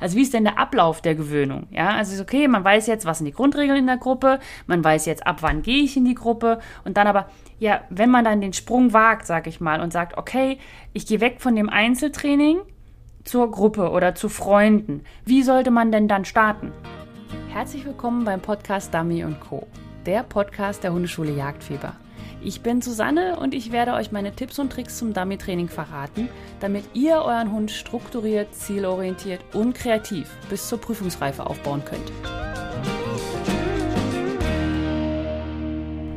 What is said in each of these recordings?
Also wie ist denn der Ablauf der Gewöhnung? Ja, also ist okay, man weiß jetzt, was sind die Grundregeln in der Gruppe, man weiß jetzt, ab wann gehe ich in die Gruppe und dann aber, ja, wenn man dann den Sprung wagt, sag ich mal, und sagt, okay, ich gehe weg von dem Einzeltraining zur Gruppe oder zu Freunden, wie sollte man denn dann starten? Herzlich willkommen beim Podcast Dummy Co., der Podcast der Hundeschule Jagdfieber. Ich bin Susanne und ich werde euch meine Tipps und Tricks zum Dummy-Training verraten, damit ihr euren Hund strukturiert, zielorientiert und kreativ bis zur Prüfungsreife aufbauen könnt.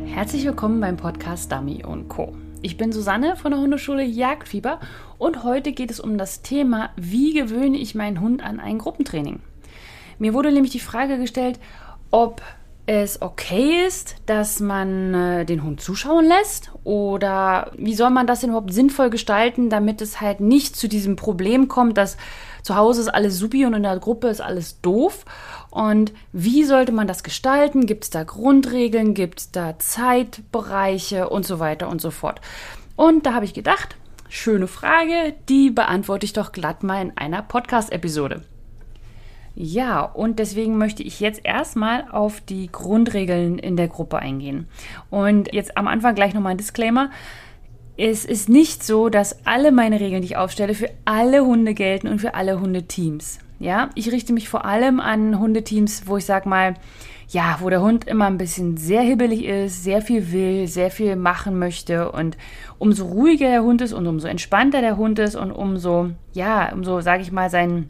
Herzlich willkommen beim Podcast Dummy Co. Ich bin Susanne von der Hundeschule Jagdfieber und heute geht es um das Thema, wie gewöhne ich meinen Hund an ein Gruppentraining. Mir wurde nämlich die Frage gestellt, ob es okay ist, dass man äh, den Hund zuschauen lässt? Oder wie soll man das denn überhaupt sinnvoll gestalten, damit es halt nicht zu diesem Problem kommt, dass zu Hause ist alles supi und in der Gruppe ist alles doof? Und wie sollte man das gestalten? Gibt es da Grundregeln? Gibt es da Zeitbereiche und so weiter und so fort? Und da habe ich gedacht, schöne Frage, die beantworte ich doch glatt mal in einer Podcast-Episode. Ja, und deswegen möchte ich jetzt erstmal auf die Grundregeln in der Gruppe eingehen. Und jetzt am Anfang gleich nochmal ein Disclaimer. Es ist nicht so, dass alle meine Regeln, die ich aufstelle, für alle Hunde gelten und für alle Hundeteams. Ja, ich richte mich vor allem an Hundeteams, wo ich sag mal, ja, wo der Hund immer ein bisschen sehr hibbelig ist, sehr viel will, sehr viel machen möchte und umso ruhiger der Hund ist und umso entspannter der Hund ist und umso, ja, umso, sage ich mal, sein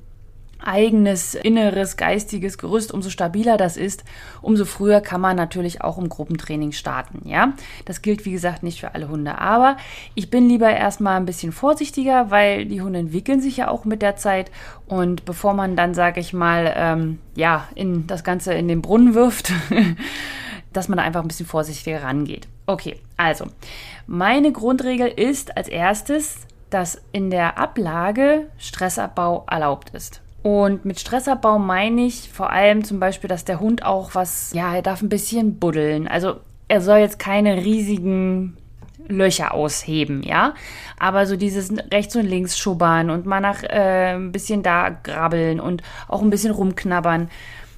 eigenes inneres geistiges Gerüst, umso stabiler das ist, umso früher kann man natürlich auch im Gruppentraining starten, ja? Das gilt wie gesagt nicht für alle Hunde, aber ich bin lieber erstmal ein bisschen vorsichtiger, weil die Hunde entwickeln sich ja auch mit der Zeit und bevor man dann, sage ich mal, ähm, ja, in das Ganze in den Brunnen wirft, dass man da einfach ein bisschen vorsichtiger rangeht. Okay, also meine Grundregel ist als erstes, dass in der Ablage Stressabbau erlaubt ist. Und mit Stressabbau meine ich vor allem zum Beispiel, dass der Hund auch was, ja, er darf ein bisschen buddeln. Also er soll jetzt keine riesigen Löcher ausheben, ja. Aber so dieses rechts und links schubbern und mal nach äh, ein bisschen da grabbeln und auch ein bisschen rumknabbern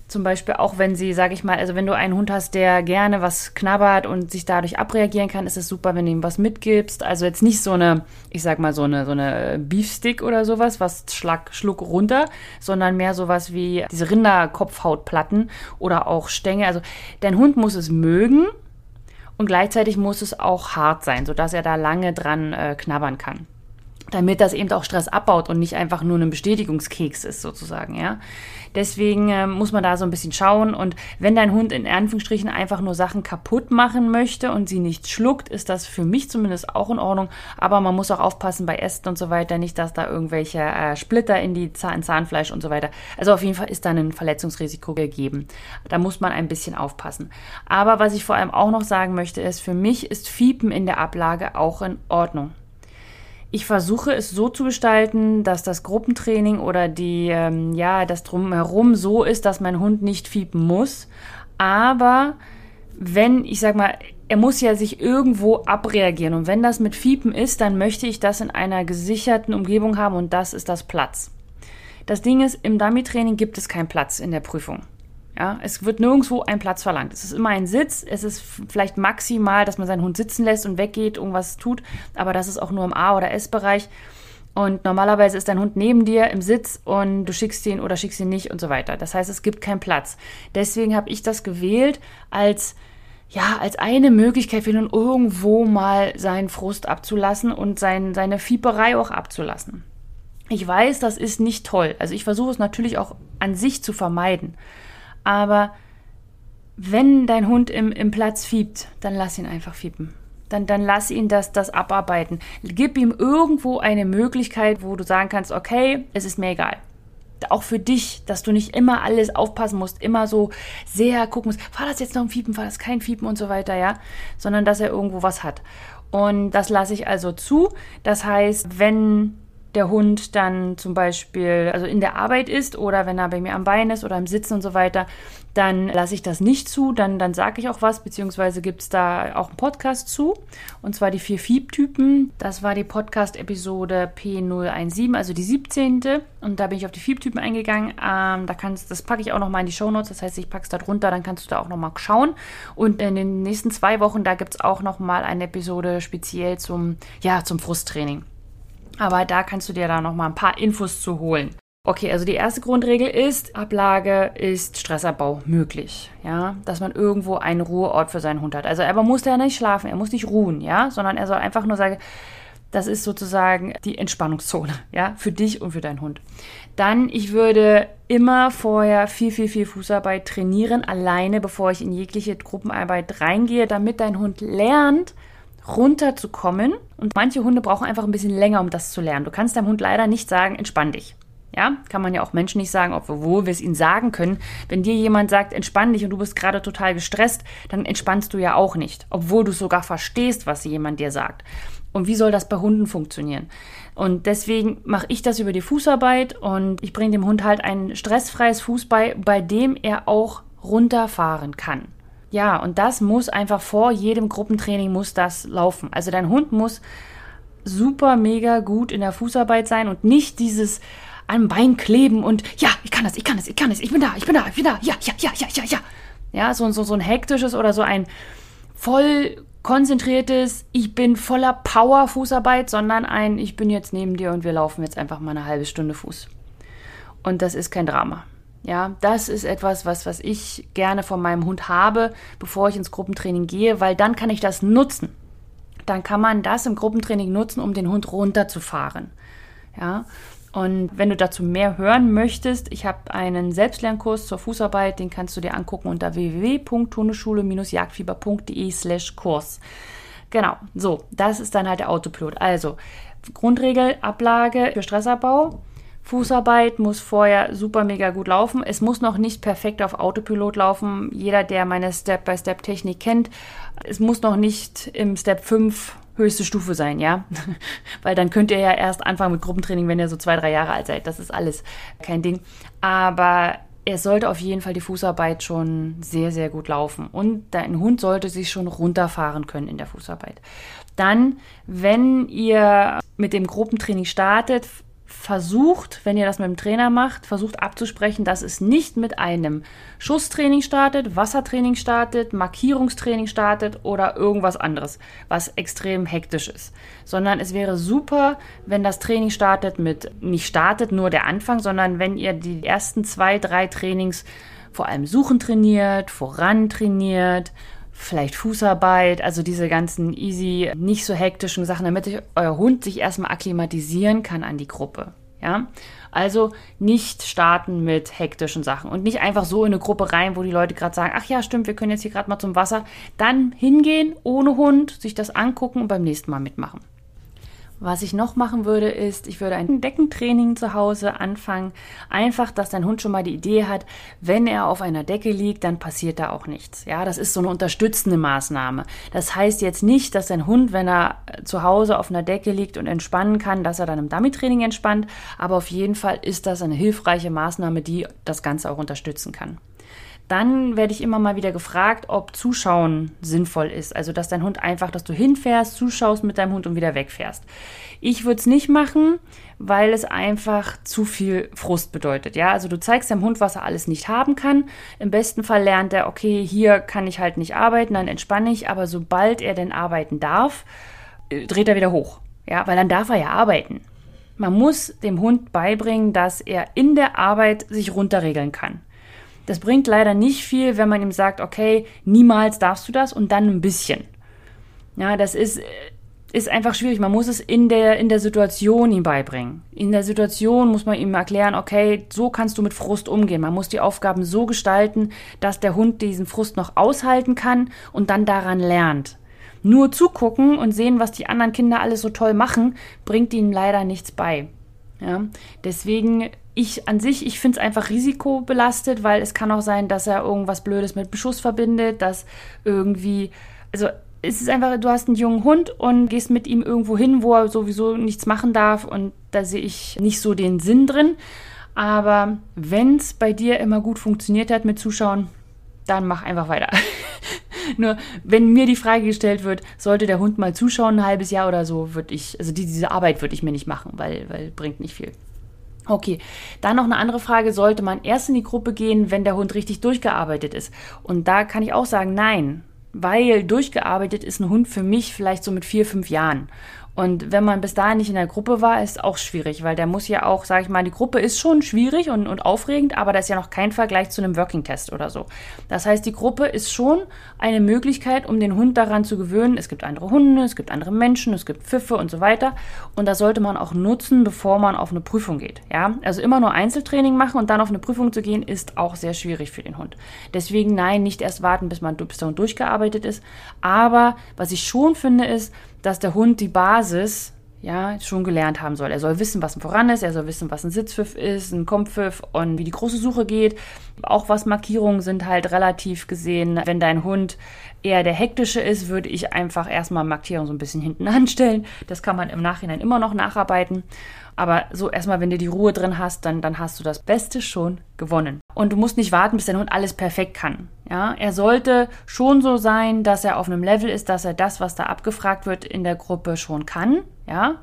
zum Beispiel auch wenn sie, sage ich mal, also wenn du einen Hund hast, der gerne was knabbert und sich dadurch abreagieren kann, ist es super, wenn du ihm was mitgibst. Also jetzt nicht so eine, ich sag mal so eine so eine Beefstick oder sowas, was Schlag, Schluck runter, sondern mehr sowas wie diese Rinderkopfhautplatten oder auch Stängel. Also dein Hund muss es mögen und gleichzeitig muss es auch hart sein, sodass er da lange dran äh, knabbern kann damit das eben auch Stress abbaut und nicht einfach nur ein Bestätigungskeks ist sozusagen, ja. Deswegen äh, muss man da so ein bisschen schauen und wenn dein Hund in Anführungsstrichen einfach nur Sachen kaputt machen möchte und sie nicht schluckt, ist das für mich zumindest auch in Ordnung, aber man muss auch aufpassen bei Ästen und so weiter, nicht, dass da irgendwelche äh, Splitter in die Zahn, Zahnfleisch und so weiter. Also auf jeden Fall ist da ein Verletzungsrisiko gegeben. Da muss man ein bisschen aufpassen. Aber was ich vor allem auch noch sagen möchte, ist, für mich ist Fiepen in der Ablage auch in Ordnung. Ich versuche es so zu gestalten, dass das Gruppentraining oder die, ähm, ja, das drumherum so ist, dass mein Hund nicht fiepen muss. Aber wenn, ich sag mal, er muss ja sich irgendwo abreagieren. Und wenn das mit Fiepen ist, dann möchte ich das in einer gesicherten Umgebung haben und das ist das Platz. Das Ding ist, im Dummy-Training gibt es keinen Platz in der Prüfung. Ja, es wird nirgendwo ein Platz verlangt. Es ist immer ein Sitz. Es ist vielleicht maximal, dass man seinen Hund sitzen lässt und weggeht, irgendwas tut. Aber das ist auch nur im A- oder S-Bereich. Und normalerweise ist dein Hund neben dir im Sitz und du schickst ihn oder schickst ihn nicht und so weiter. Das heißt, es gibt keinen Platz. Deswegen habe ich das gewählt als ja, als eine Möglichkeit für ihn irgendwo mal seinen Frust abzulassen und sein, seine Fieberei auch abzulassen. Ich weiß, das ist nicht toll. Also ich versuche es natürlich auch an sich zu vermeiden. Aber wenn dein Hund im, im Platz fiebt, dann lass ihn einfach fiepen. Dann, dann lass ihn das, das abarbeiten. Gib ihm irgendwo eine Möglichkeit, wo du sagen kannst, okay, es ist mir egal. Auch für dich, dass du nicht immer alles aufpassen musst, immer so sehr gucken musst, war das jetzt noch ein Fiepen, war das kein Fiepen und so weiter, ja, sondern dass er irgendwo was hat. Und das lasse ich also zu. Das heißt, wenn der Hund dann zum Beispiel, also in der Arbeit ist oder wenn er bei mir am Bein ist oder im Sitzen und so weiter, dann lasse ich das nicht zu, dann, dann sage ich auch was, beziehungsweise gibt es da auch einen Podcast zu, und zwar die vier Fiebtypen. Das war die Podcast-Episode P017, also die 17. Und da bin ich auf die Fiebtypen eingegangen. Ähm, da kannst, das packe ich auch nochmal in die Shownotes, das heißt, ich packe es da drunter, dann kannst du da auch nochmal schauen. Und in den nächsten zwei Wochen, da gibt es auch nochmal eine Episode speziell zum, ja, zum Frusttraining. Aber da kannst du dir da nochmal ein paar Infos zu holen. Okay, also die erste Grundregel ist, Ablage ist Stressabbau möglich, ja, dass man irgendwo einen Ruheort für seinen Hund hat. Also er muss ja nicht schlafen, er muss nicht ruhen, ja, sondern er soll einfach nur sagen, das ist sozusagen die Entspannungszone, ja, für dich und für deinen Hund. Dann, ich würde immer vorher viel, viel, viel Fußarbeit trainieren, alleine, bevor ich in jegliche Gruppenarbeit reingehe, damit dein Hund lernt, runterzukommen. Und manche Hunde brauchen einfach ein bisschen länger, um das zu lernen. Du kannst deinem Hund leider nicht sagen, entspann dich. Ja, kann man ja auch Menschen nicht sagen, obwohl wir es ihnen sagen können. Wenn dir jemand sagt, entspann dich und du bist gerade total gestresst, dann entspannst du ja auch nicht, obwohl du sogar verstehst, was jemand dir sagt. Und wie soll das bei Hunden funktionieren? Und deswegen mache ich das über die Fußarbeit und ich bringe dem Hund halt ein stressfreies Fuß bei, bei dem er auch runterfahren kann. Ja, und das muss einfach vor jedem Gruppentraining muss das laufen. Also dein Hund muss super mega gut in der Fußarbeit sein und nicht dieses am Bein kleben und ja, ich kann das, ich kann das, ich kann das, ich bin da, ich bin da, ich bin da, ja, ja, ja, ja, ja, ja. Ja, so, so, so ein hektisches oder so ein voll konzentriertes, ich bin voller Power Fußarbeit, sondern ein, ich bin jetzt neben dir und wir laufen jetzt einfach mal eine halbe Stunde Fuß. Und das ist kein Drama. Ja, das ist etwas, was, was ich gerne von meinem Hund habe, bevor ich ins Gruppentraining gehe, weil dann kann ich das nutzen. Dann kann man das im Gruppentraining nutzen, um den Hund runterzufahren. Ja, und wenn du dazu mehr hören möchtest, ich habe einen Selbstlernkurs zur Fußarbeit, den kannst du dir angucken unter www.hundeschule-jagdfieber.de slash Kurs. Genau, so, das ist dann halt der Autopilot. Also, Grundregel, Ablage für Stressabbau. Fußarbeit muss vorher super mega gut laufen. Es muss noch nicht perfekt auf Autopilot laufen. Jeder, der meine Step-by-Step-Technik kennt, es muss noch nicht im Step 5 höchste Stufe sein, ja. Weil dann könnt ihr ja erst anfangen mit Gruppentraining, wenn ihr so zwei, drei Jahre alt seid. Das ist alles kein Ding. Aber es sollte auf jeden Fall die Fußarbeit schon sehr, sehr gut laufen. Und dein Hund sollte sich schon runterfahren können in der Fußarbeit. Dann, wenn ihr mit dem Gruppentraining startet, versucht, wenn ihr das mit dem Trainer macht, versucht abzusprechen, dass es nicht mit einem Schusstraining startet, Wassertraining startet, Markierungstraining startet oder irgendwas anderes, was extrem hektisch ist, sondern es wäre super, wenn das Training startet mit, nicht startet nur der Anfang, sondern wenn ihr die ersten zwei, drei Trainings vor allem Suchen trainiert, voran trainiert, vielleicht Fußarbeit, also diese ganzen easy, nicht so hektischen Sachen, damit euer Hund sich erstmal akklimatisieren kann an die Gruppe. Ja, also nicht starten mit hektischen Sachen und nicht einfach so in eine Gruppe rein, wo die Leute gerade sagen, ach ja, stimmt, wir können jetzt hier gerade mal zum Wasser. Dann hingehen ohne Hund, sich das angucken und beim nächsten Mal mitmachen. Was ich noch machen würde, ist, ich würde ein Deckentraining zu Hause anfangen. Einfach, dass dein Hund schon mal die Idee hat, wenn er auf einer Decke liegt, dann passiert da auch nichts. Ja, das ist so eine unterstützende Maßnahme. Das heißt jetzt nicht, dass dein Hund, wenn er zu Hause auf einer Decke liegt und entspannen kann, dass er dann im Dummy-Training entspannt. Aber auf jeden Fall ist das eine hilfreiche Maßnahme, die das Ganze auch unterstützen kann. Dann werde ich immer mal wieder gefragt, ob Zuschauen sinnvoll ist. Also, dass dein Hund einfach, dass du hinfährst, zuschaust mit deinem Hund und wieder wegfährst. Ich würde es nicht machen, weil es einfach zu viel Frust bedeutet. Ja, also du zeigst deinem Hund, was er alles nicht haben kann. Im besten Fall lernt er, okay, hier kann ich halt nicht arbeiten, dann entspanne ich. Aber sobald er denn arbeiten darf, äh, dreht er wieder hoch. Ja, weil dann darf er ja arbeiten. Man muss dem Hund beibringen, dass er in der Arbeit sich runterregeln kann. Das bringt leider nicht viel, wenn man ihm sagt, okay, niemals darfst du das und dann ein bisschen. Ja, das ist, ist einfach schwierig. Man muss es in der, in der Situation ihm beibringen. In der Situation muss man ihm erklären, okay, so kannst du mit Frust umgehen. Man muss die Aufgaben so gestalten, dass der Hund diesen Frust noch aushalten kann und dann daran lernt. Nur zugucken und sehen, was die anderen Kinder alles so toll machen, bringt ihnen leider nichts bei. Ja, deswegen ich an sich, ich finde es einfach risikobelastet, weil es kann auch sein, dass er irgendwas Blödes mit Beschuss verbindet, dass irgendwie, also es ist einfach, du hast einen jungen Hund und gehst mit ihm irgendwo hin, wo er sowieso nichts machen darf und da sehe ich nicht so den Sinn drin. Aber wenn es bei dir immer gut funktioniert hat mit Zuschauen, dann mach einfach weiter. Nur wenn mir die Frage gestellt wird, sollte der Hund mal zuschauen, ein halbes Jahr oder so, würde ich, also diese Arbeit würde ich mir nicht machen, weil, weil bringt nicht viel. Okay, dann noch eine andere Frage, sollte man erst in die Gruppe gehen, wenn der Hund richtig durchgearbeitet ist? Und da kann ich auch sagen, nein, weil durchgearbeitet ist ein Hund für mich vielleicht so mit vier, fünf Jahren. Und wenn man bis dahin nicht in der Gruppe war, ist auch schwierig, weil der muss ja auch, sag ich mal, die Gruppe ist schon schwierig und, und aufregend, aber da ist ja noch kein Vergleich zu einem Working-Test oder so. Das heißt, die Gruppe ist schon eine Möglichkeit, um den Hund daran zu gewöhnen. Es gibt andere Hunde, es gibt andere Menschen, es gibt Pfiffe und so weiter. Und das sollte man auch nutzen, bevor man auf eine Prüfung geht. Ja, also immer nur Einzeltraining machen und dann auf eine Prüfung zu gehen, ist auch sehr schwierig für den Hund. Deswegen nein, nicht erst warten, bis man bis durchgearbeitet ist. Aber was ich schon finde, ist, dass der Hund die Basis ja, schon gelernt haben soll. Er soll wissen, was ein Voran ist, er soll wissen, was ein Sitzpfiff ist, ein Kompfiff und wie die große Suche geht. Auch was Markierungen sind halt relativ gesehen. Wenn dein Hund eher der hektische ist, würde ich einfach erstmal Markierungen so ein bisschen hinten anstellen. Das kann man im Nachhinein immer noch nacharbeiten. Aber so erstmal, wenn du die Ruhe drin hast, dann, dann hast du das Beste schon gewonnen. Und du musst nicht warten, bis dein Hund alles perfekt kann. Ja, er sollte schon so sein, dass er auf einem Level ist, dass er das, was da abgefragt wird, in der Gruppe schon kann. Ja,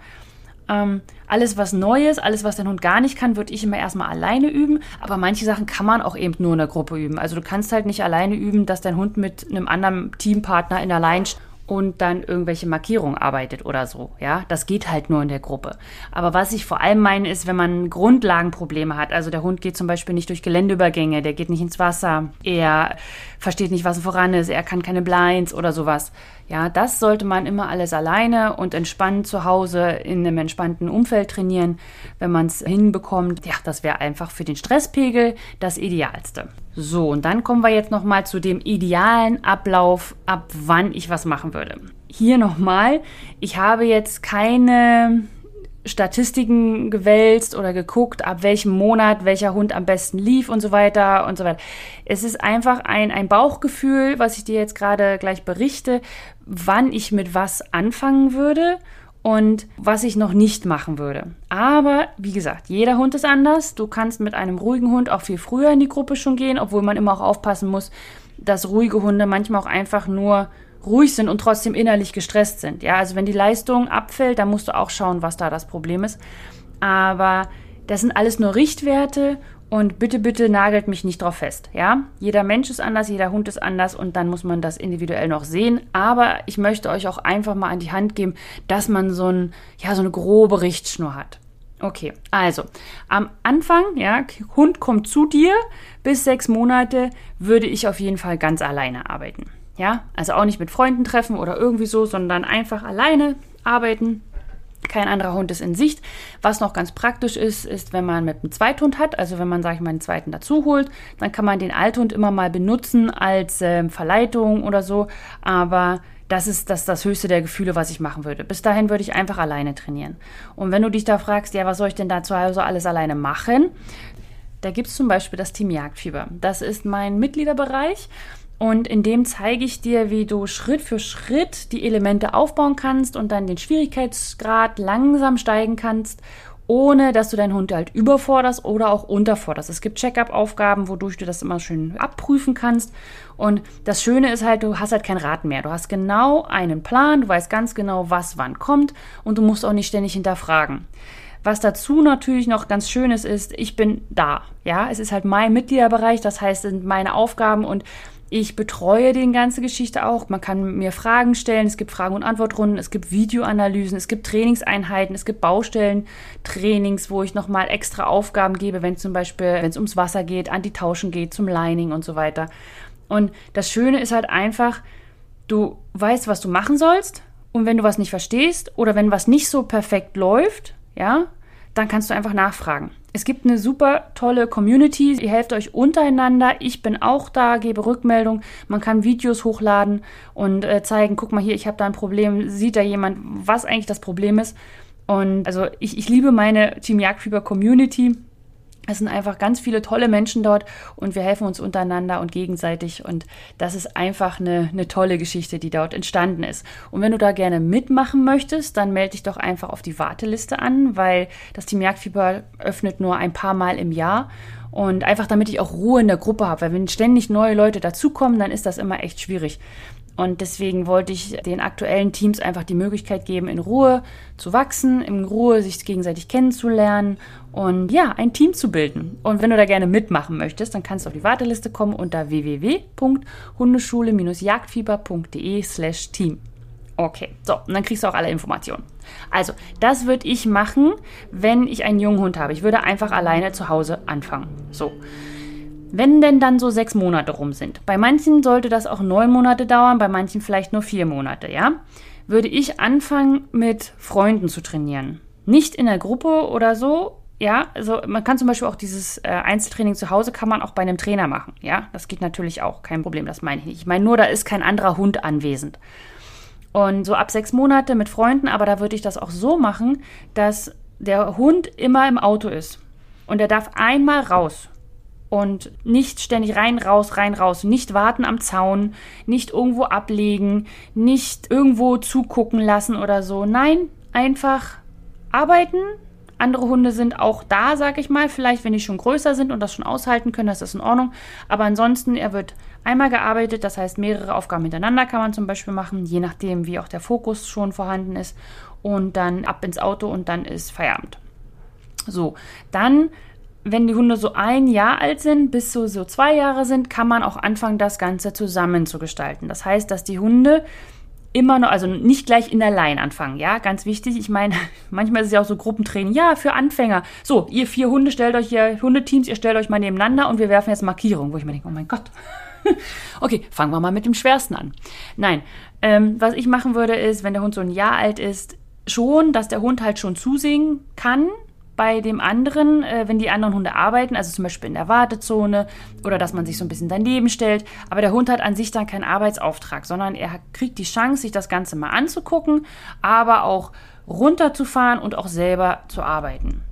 ähm, alles, was neu ist, alles, was dein Hund gar nicht kann, würde ich immer erstmal alleine üben. Aber manche Sachen kann man auch eben nur in der Gruppe üben. Also du kannst halt nicht alleine üben, dass dein Hund mit einem anderen Teampartner in der Line und dann irgendwelche Markierungen arbeitet oder so. Ja, das geht halt nur in der Gruppe. Aber was ich vor allem meine, ist, wenn man Grundlagenprobleme hat. Also der Hund geht zum Beispiel nicht durch Geländeübergänge, der geht nicht ins Wasser, er versteht nicht, was voran ist, er kann keine Blinds oder sowas. Ja, das sollte man immer alles alleine und entspannt zu Hause in einem entspannten Umfeld trainieren. Wenn man es hinbekommt, ja, das wäre einfach für den Stresspegel das Idealste. So, und dann kommen wir jetzt nochmal zu dem idealen Ablauf, ab wann ich was machen würde. Hier nochmal, ich habe jetzt keine Statistiken gewälzt oder geguckt, ab welchem Monat welcher Hund am besten lief und so weiter und so weiter. Es ist einfach ein, ein Bauchgefühl, was ich dir jetzt gerade gleich berichte, wann ich mit was anfangen würde und was ich noch nicht machen würde. Aber wie gesagt, jeder Hund ist anders. Du kannst mit einem ruhigen Hund auch viel früher in die Gruppe schon gehen, obwohl man immer auch aufpassen muss, dass ruhige Hunde manchmal auch einfach nur ruhig sind und trotzdem innerlich gestresst sind. Ja, also wenn die Leistung abfällt, dann musst du auch schauen, was da das Problem ist. Aber das sind alles nur Richtwerte und bitte, bitte nagelt mich nicht drauf fest. Ja, jeder Mensch ist anders, jeder Hund ist anders und dann muss man das individuell noch sehen. Aber ich möchte euch auch einfach mal an die Hand geben, dass man so, ein, ja, so eine grobe Richtschnur hat. Okay, also am Anfang, ja, Hund kommt zu dir, bis sechs Monate würde ich auf jeden Fall ganz alleine arbeiten. Ja, also auch nicht mit Freunden treffen oder irgendwie so, sondern einfach alleine arbeiten. Kein anderer Hund ist in Sicht. Was noch ganz praktisch ist, ist, wenn man mit einem Zweithund hat, also wenn man, sage ich mal, einen zweiten dazu holt, dann kann man den Althund immer mal benutzen als äh, Verleitung oder so. Aber das ist das, das höchste der Gefühle, was ich machen würde. Bis dahin würde ich einfach alleine trainieren. Und wenn du dich da fragst, ja, was soll ich denn da zu Hause alles alleine machen? Da gibt es zum Beispiel das Team Jagdfieber. Das ist mein Mitgliederbereich. Und in dem zeige ich dir, wie du Schritt für Schritt die Elemente aufbauen kannst und dann den Schwierigkeitsgrad langsam steigen kannst, ohne dass du deinen Hund halt überforderst oder auch unterforderst. Es gibt Check-up-Aufgaben, wodurch du das immer schön abprüfen kannst. Und das Schöne ist halt, du hast halt kein Rad mehr. Du hast genau einen Plan, du weißt ganz genau, was wann kommt und du musst auch nicht ständig hinterfragen. Was dazu natürlich noch ganz Schönes ist, ich bin da. Ja, es ist halt mein Mitgliederbereich, das heißt, es sind meine Aufgaben und ich betreue die ganze Geschichte auch. Man kann mir Fragen stellen. Es gibt Fragen- und Antwortrunden. Es gibt Videoanalysen. Es gibt Trainingseinheiten. Es gibt Baustellentrainings, wo ich nochmal extra Aufgaben gebe, wenn zum Beispiel, wenn es ums Wasser geht, Antitauschen geht, zum Lining und so weiter. Und das Schöne ist halt einfach, du weißt, was du machen sollst. Und wenn du was nicht verstehst oder wenn was nicht so perfekt läuft, ja, dann kannst du einfach nachfragen. Es gibt eine super tolle Community. Ihr helft euch untereinander. Ich bin auch da, gebe Rückmeldung. Man kann Videos hochladen und äh, zeigen, guck mal hier, ich habe da ein Problem. Sieht da jemand, was eigentlich das Problem ist? Und also ich, ich liebe meine Team Jagdfieber Community. Es sind einfach ganz viele tolle Menschen dort und wir helfen uns untereinander und gegenseitig. Und das ist einfach eine, eine tolle Geschichte, die dort entstanden ist. Und wenn du da gerne mitmachen möchtest, dann melde dich doch einfach auf die Warteliste an, weil das Team Jagdfieber öffnet nur ein paar Mal im Jahr. Und einfach damit ich auch Ruhe in der Gruppe habe, weil wenn ständig neue Leute dazukommen, dann ist das immer echt schwierig. Und deswegen wollte ich den aktuellen Teams einfach die Möglichkeit geben, in Ruhe zu wachsen, in Ruhe sich gegenseitig kennenzulernen und ja, ein Team zu bilden. Und wenn du da gerne mitmachen möchtest, dann kannst du auf die Warteliste kommen unter www.hundeschule-jagdfieber.de slash team. Okay, so, und dann kriegst du auch alle Informationen. Also, das würde ich machen, wenn ich einen jungen Hund habe. Ich würde einfach alleine zu Hause anfangen. So. Wenn denn dann so sechs Monate rum sind, bei manchen sollte das auch neun Monate dauern, bei manchen vielleicht nur vier Monate, ja, würde ich anfangen mit Freunden zu trainieren. Nicht in der Gruppe oder so, ja, also man kann zum Beispiel auch dieses äh, Einzeltraining zu Hause kann man auch bei einem Trainer machen, ja, das geht natürlich auch, kein Problem, das meine ich nicht. Ich meine nur, da ist kein anderer Hund anwesend. Und so ab sechs Monate mit Freunden, aber da würde ich das auch so machen, dass der Hund immer im Auto ist. Und er darf einmal raus und nicht ständig rein, raus, rein, raus. Nicht warten am Zaun, nicht irgendwo ablegen, nicht irgendwo zugucken lassen oder so. Nein, einfach arbeiten. Andere Hunde sind auch da, sag ich mal. Vielleicht, wenn die schon größer sind und das schon aushalten können, das ist in Ordnung. Aber ansonsten, er wird einmal gearbeitet, das heißt, mehrere Aufgaben hintereinander kann man zum Beispiel machen, je nachdem, wie auch der Fokus schon vorhanden ist. Und dann ab ins Auto und dann ist Feierabend. So, dann wenn die Hunde so ein Jahr alt sind, bis so, so zwei Jahre sind, kann man auch anfangen, das Ganze zusammen zu gestalten. Das heißt, dass die Hunde immer noch, also nicht gleich in der Line anfangen, ja, ganz wichtig. Ich meine, manchmal ist es ja auch so Gruppentraining, ja, für Anfänger. So, ihr vier Hunde stellt euch hier, Hundeteams, ihr stellt euch mal nebeneinander und wir werfen jetzt Markierungen, wo ich mir denke, oh mein Gott. okay, fangen wir mal mit dem Schwersten an. Nein, ähm, was ich machen würde, ist, wenn der Hund so ein Jahr alt ist, schon, dass der Hund halt schon zusingen kann, bei dem anderen, äh, wenn die anderen Hunde arbeiten, also zum Beispiel in der Wartezone oder dass man sich so ein bisschen daneben stellt. Aber der Hund hat an sich dann keinen Arbeitsauftrag, sondern er kriegt die Chance, sich das Ganze mal anzugucken, aber auch runterzufahren und auch selber zu arbeiten.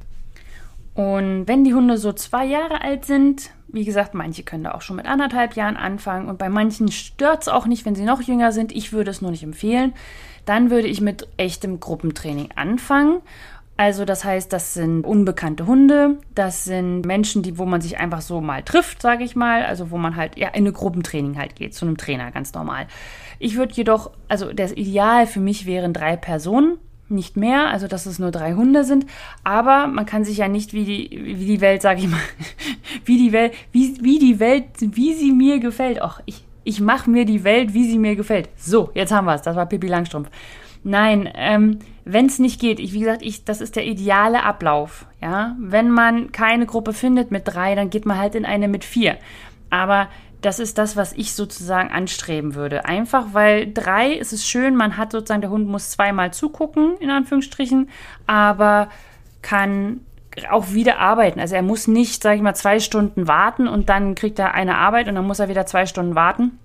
Und wenn die Hunde so zwei Jahre alt sind, wie gesagt, manche können da auch schon mit anderthalb Jahren anfangen und bei manchen stört es auch nicht, wenn sie noch jünger sind. Ich würde es nur nicht empfehlen. Dann würde ich mit echtem Gruppentraining anfangen also das heißt, das sind unbekannte Hunde, das sind Menschen, die, wo man sich einfach so mal trifft, sage ich mal, also wo man halt ja in eine Gruppentraining halt geht, zu einem Trainer, ganz normal. Ich würde jedoch, also das Ideal für mich wären drei Personen, nicht mehr, also dass es nur drei Hunde sind, aber man kann sich ja nicht wie die, wie die Welt, sage ich mal, wie die Welt, wie, wie die Welt, wie sie mir gefällt. Och, ich, ich mache mir die Welt, wie sie mir gefällt. So, jetzt haben wir es. Das war Pippi Langstrumpf. Nein, ähm, wenn es nicht geht, ich, wie gesagt, ich, das ist der ideale Ablauf. Ja, wenn man keine Gruppe findet mit drei, dann geht man halt in eine mit vier. Aber das ist das, was ich sozusagen anstreben würde. Einfach weil drei ist es schön, man hat sozusagen, der Hund muss zweimal zugucken, in Anführungsstrichen, aber kann auch wieder arbeiten. Also er muss nicht, sage ich mal, zwei Stunden warten und dann kriegt er eine Arbeit und dann muss er wieder zwei Stunden warten.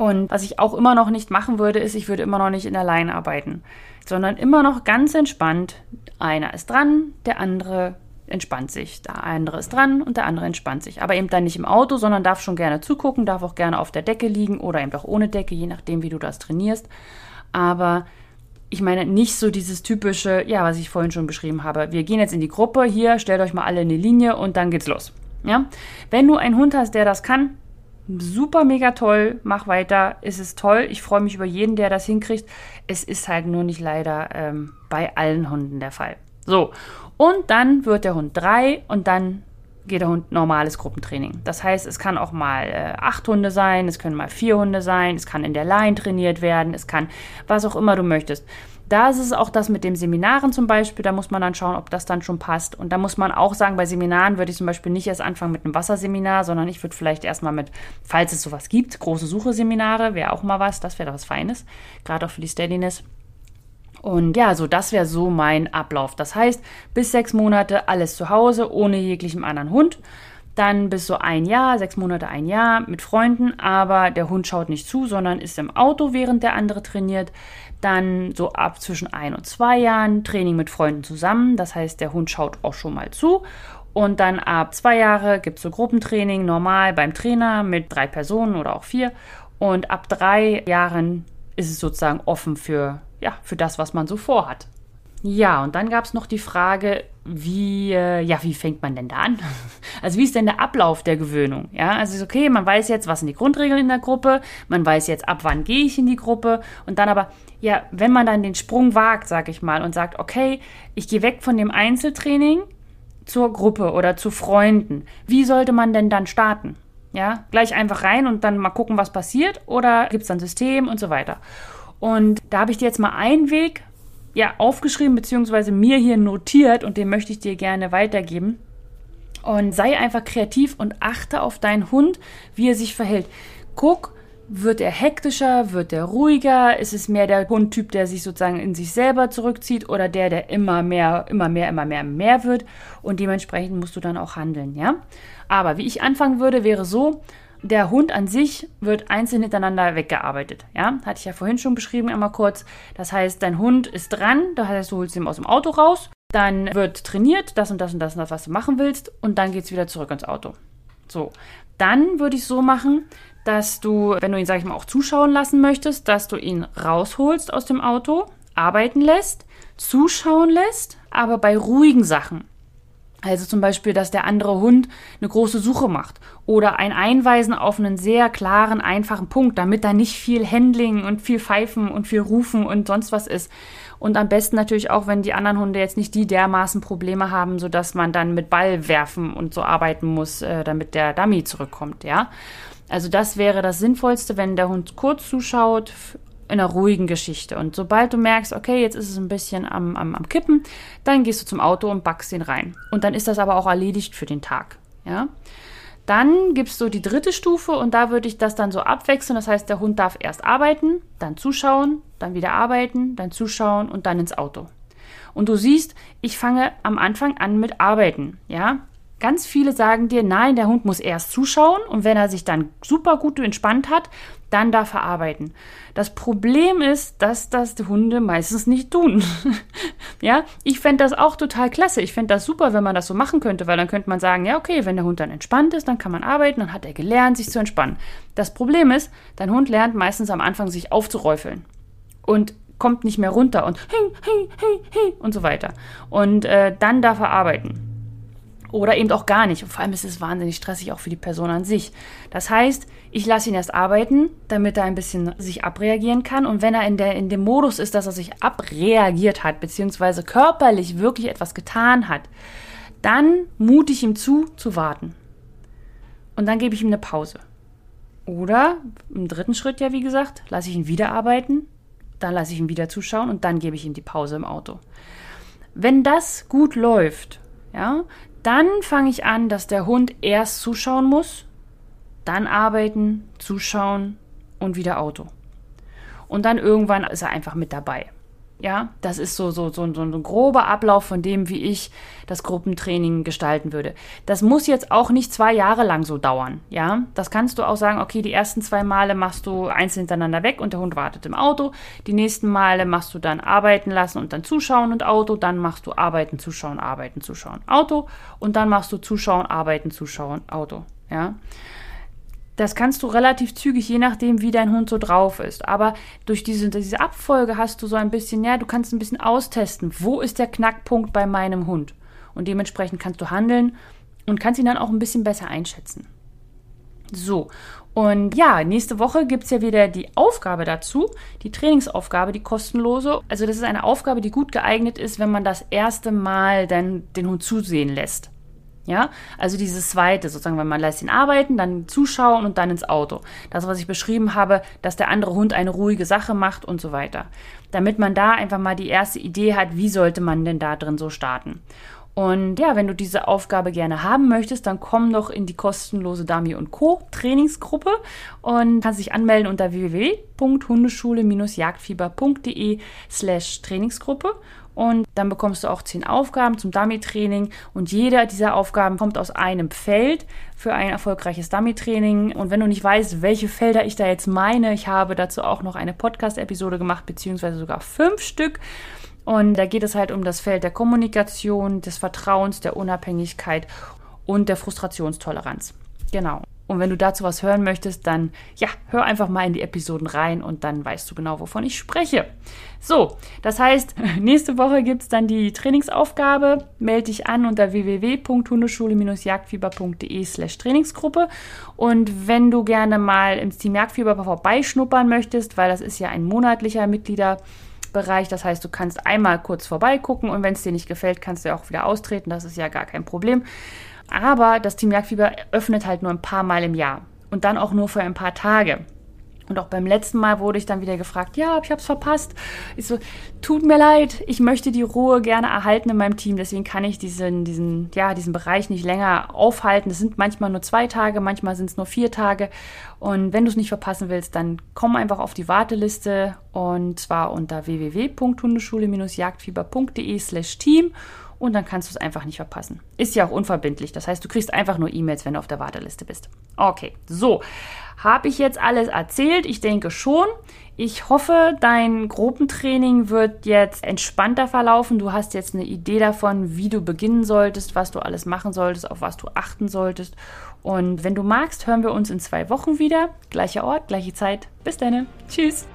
Und was ich auch immer noch nicht machen würde, ist, ich würde immer noch nicht in der Line arbeiten, sondern immer noch ganz entspannt. Einer ist dran, der andere entspannt sich. Der andere ist dran und der andere entspannt sich. Aber eben dann nicht im Auto, sondern darf schon gerne zugucken, darf auch gerne auf der Decke liegen oder eben auch ohne Decke, je nachdem, wie du das trainierst. Aber ich meine nicht so dieses typische, ja, was ich vorhin schon beschrieben habe. Wir gehen jetzt in die Gruppe, hier, stellt euch mal alle in die Linie und dann geht's los. Ja? Wenn du einen Hund hast, der das kann, super mega toll, mach weiter, es ist toll. Ich freue mich über jeden, der das hinkriegt. Es ist halt nur nicht leider ähm, bei allen Hunden der Fall. So, und dann wird der Hund drei und dann geht der Hund normales Gruppentraining. Das heißt, es kann auch mal äh, acht Hunde sein, es können mal vier Hunde sein, es kann in der Line trainiert werden, es kann was auch immer du möchtest. Da ist es auch das mit den Seminaren zum Beispiel, da muss man dann schauen, ob das dann schon passt. Und da muss man auch sagen, bei Seminaren würde ich zum Beispiel nicht erst anfangen mit einem Wasserseminar, sondern ich würde vielleicht erstmal mit, falls es sowas gibt, große Suche-Seminare, wäre auch mal was, das wäre doch was Feines, gerade auch für die Steadiness. Und ja, so das wäre so mein Ablauf. Das heißt, bis sechs Monate alles zu Hause, ohne jeglichem anderen Hund. Dann bis so ein Jahr, sechs Monate, ein Jahr mit Freunden, aber der Hund schaut nicht zu, sondern ist im Auto, während der andere trainiert. Dann so ab zwischen ein und zwei Jahren Training mit Freunden zusammen. Das heißt, der Hund schaut auch schon mal zu. Und dann ab zwei Jahre gibt es so Gruppentraining normal beim Trainer mit drei Personen oder auch vier. Und ab drei Jahren ist es sozusagen offen für, ja, für das, was man so vorhat. Ja, und dann gab es noch die Frage, wie, äh, ja, wie fängt man denn da an? Also wie ist denn der Ablauf der Gewöhnung? Ja, also okay, man weiß jetzt, was sind die Grundregeln in der Gruppe, man weiß jetzt, ab wann gehe ich in die Gruppe und dann aber, ja, wenn man dann den Sprung wagt, sag ich mal, und sagt, okay, ich gehe weg von dem Einzeltraining zur Gruppe oder zu Freunden, wie sollte man denn dann starten? Ja, gleich einfach rein und dann mal gucken, was passiert oder gibt es dann System und so weiter. Und da habe ich dir jetzt mal einen Weg ja, aufgeschrieben beziehungsweise mir hier notiert und den möchte ich dir gerne weitergeben. Und sei einfach kreativ und achte auf deinen Hund, wie er sich verhält. Guck, wird er hektischer, wird er ruhiger? Ist es mehr der Hundtyp, der sich sozusagen in sich selber zurückzieht oder der, der immer mehr, immer mehr, immer mehr, mehr wird? Und dementsprechend musst du dann auch handeln, ja? Aber wie ich anfangen würde, wäre so, der Hund an sich wird einzeln hintereinander weggearbeitet. Ja, hatte ich ja vorhin schon beschrieben, einmal kurz. Das heißt, dein Hund ist dran, das heißt, du holst ihn aus dem Auto raus, dann wird trainiert, das und das und das und das, was du machen willst, und dann geht es wieder zurück ins Auto. So, dann würde ich so machen, dass du, wenn du ihn, sag ich mal, auch zuschauen lassen möchtest, dass du ihn rausholst aus dem Auto, arbeiten lässt, zuschauen lässt, aber bei ruhigen Sachen. Also zum Beispiel, dass der andere Hund eine große Suche macht oder ein Einweisen auf einen sehr klaren, einfachen Punkt, damit da nicht viel Handling und viel Pfeifen und viel Rufen und sonst was ist. Und am besten natürlich auch, wenn die anderen Hunde jetzt nicht die dermaßen Probleme haben, sodass man dann mit Ball werfen und so arbeiten muss, äh, damit der Dummy zurückkommt, ja. Also das wäre das Sinnvollste, wenn der Hund kurz zuschaut, in einer ruhigen Geschichte. Und sobald du merkst, okay, jetzt ist es ein bisschen am, am, am Kippen, dann gehst du zum Auto und backst den rein. Und dann ist das aber auch erledigt für den Tag. Ja. Dann gibst du die dritte Stufe und da würde ich das dann so abwechseln. Das heißt, der Hund darf erst arbeiten, dann zuschauen, dann wieder arbeiten, dann zuschauen und dann ins Auto. Und du siehst, ich fange am Anfang an mit Arbeiten. Ja, Ganz viele sagen dir, nein, der Hund muss erst zuschauen und wenn er sich dann super gut entspannt hat, dann darf er arbeiten. Das Problem ist, dass das die Hunde meistens nicht tun. ja, ich fände das auch total klasse. Ich fände das super, wenn man das so machen könnte, weil dann könnte man sagen, ja, okay, wenn der Hund dann entspannt ist, dann kann man arbeiten, dann hat er gelernt, sich zu entspannen. Das Problem ist, dein Hund lernt meistens am Anfang, sich aufzuräufeln. Und kommt nicht mehr runter und und so weiter. Und äh, dann darf er arbeiten. Oder eben auch gar nicht. Und vor allem ist es wahnsinnig stressig auch für die Person an sich. Das heißt, ich lasse ihn erst arbeiten, damit er ein bisschen sich abreagieren kann. Und wenn er in, der, in dem Modus ist, dass er sich abreagiert hat, beziehungsweise körperlich wirklich etwas getan hat, dann mute ich ihm zu, zu warten. Und dann gebe ich ihm eine Pause. Oder im dritten Schritt ja, wie gesagt, lasse ich ihn wieder arbeiten, dann lasse ich ihn wieder zuschauen und dann gebe ich ihm die Pause im Auto. Wenn das gut läuft, ja, dann fange ich an, dass der Hund erst zuschauen muss, dann arbeiten, zuschauen und wieder Auto. Und dann irgendwann ist er einfach mit dabei. Ja, das ist so, so, so, so ein grober Ablauf von dem, wie ich das Gruppentraining gestalten würde. Das muss jetzt auch nicht zwei Jahre lang so dauern. Ja, das kannst du auch sagen, okay, die ersten zwei Male machst du einzeln hintereinander weg und der Hund wartet im Auto. Die nächsten Male machst du dann arbeiten lassen und dann zuschauen und Auto. Dann machst du arbeiten, zuschauen, arbeiten, zuschauen, Auto. Und dann machst du zuschauen, arbeiten, zuschauen, Auto. Ja. Das kannst du relativ zügig, je nachdem, wie dein Hund so drauf ist. Aber durch diese, diese Abfolge hast du so ein bisschen, ja, du kannst ein bisschen austesten, wo ist der Knackpunkt bei meinem Hund. Und dementsprechend kannst du handeln und kannst ihn dann auch ein bisschen besser einschätzen. So, und ja, nächste Woche gibt es ja wieder die Aufgabe dazu, die Trainingsaufgabe, die kostenlose. Also das ist eine Aufgabe, die gut geeignet ist, wenn man das erste Mal dann den Hund zusehen lässt. Ja, also dieses zweite, sozusagen, wenn man lässt ihn arbeiten, dann zuschauen und dann ins Auto. Das, was ich beschrieben habe, dass der andere Hund eine ruhige Sache macht und so weiter. Damit man da einfach mal die erste Idee hat, wie sollte man denn da drin so starten. Und ja, wenn du diese Aufgabe gerne haben möchtest, dann komm doch in die kostenlose Dami und Co. Trainingsgruppe und kannst dich anmelden unter www.hundeschule-jagdfieber.de slash Trainingsgruppe und dann bekommst du auch zehn Aufgaben zum Dummy-Training und jeder dieser Aufgaben kommt aus einem Feld für ein erfolgreiches Dummy-Training. Und wenn du nicht weißt, welche Felder ich da jetzt meine, ich habe dazu auch noch eine Podcast-Episode gemacht, beziehungsweise sogar fünf Stück. Und da geht es halt um das Feld der Kommunikation, des Vertrauens, der Unabhängigkeit und der Frustrationstoleranz. Genau. Und wenn du dazu was hören möchtest, dann ja, hör einfach mal in die Episoden rein und dann weißt du genau, wovon ich spreche. So, das heißt, nächste Woche gibt es dann die Trainingsaufgabe. Melde dich an unter www.hundeschule-jagdfieber.de slash Trainingsgruppe. Und wenn du gerne mal ins Team Jagdfieber vorbeischnuppern möchtest, weil das ist ja ein monatlicher Mitgliederbereich. Das heißt, du kannst einmal kurz vorbeigucken und wenn es dir nicht gefällt, kannst du ja auch wieder austreten. Das ist ja gar kein Problem. Aber das Team Jagdfieber öffnet halt nur ein paar Mal im Jahr und dann auch nur für ein paar Tage. Und auch beim letzten Mal wurde ich dann wieder gefragt, ja, ich habe es verpasst. Ich so, tut mir leid, ich möchte die Ruhe gerne erhalten in meinem Team, deswegen kann ich diesen, diesen, ja, diesen Bereich nicht länger aufhalten. Es sind manchmal nur zwei Tage, manchmal sind es nur vier Tage. Und wenn du es nicht verpassen willst, dann komm einfach auf die Warteliste und zwar unter www.hundeschule-jagdfieber.de slash team und dann kannst du es einfach nicht verpassen. Ist ja auch unverbindlich. Das heißt, du kriegst einfach nur E-Mails, wenn du auf der Warteliste bist. Okay, so. Habe ich jetzt alles erzählt? Ich denke schon. Ich hoffe, dein Gruppentraining wird jetzt entspannter verlaufen. Du hast jetzt eine Idee davon, wie du beginnen solltest, was du alles machen solltest, auf was du achten solltest. Und wenn du magst, hören wir uns in zwei Wochen wieder. Gleicher Ort, gleiche Zeit. Bis dann. Tschüss.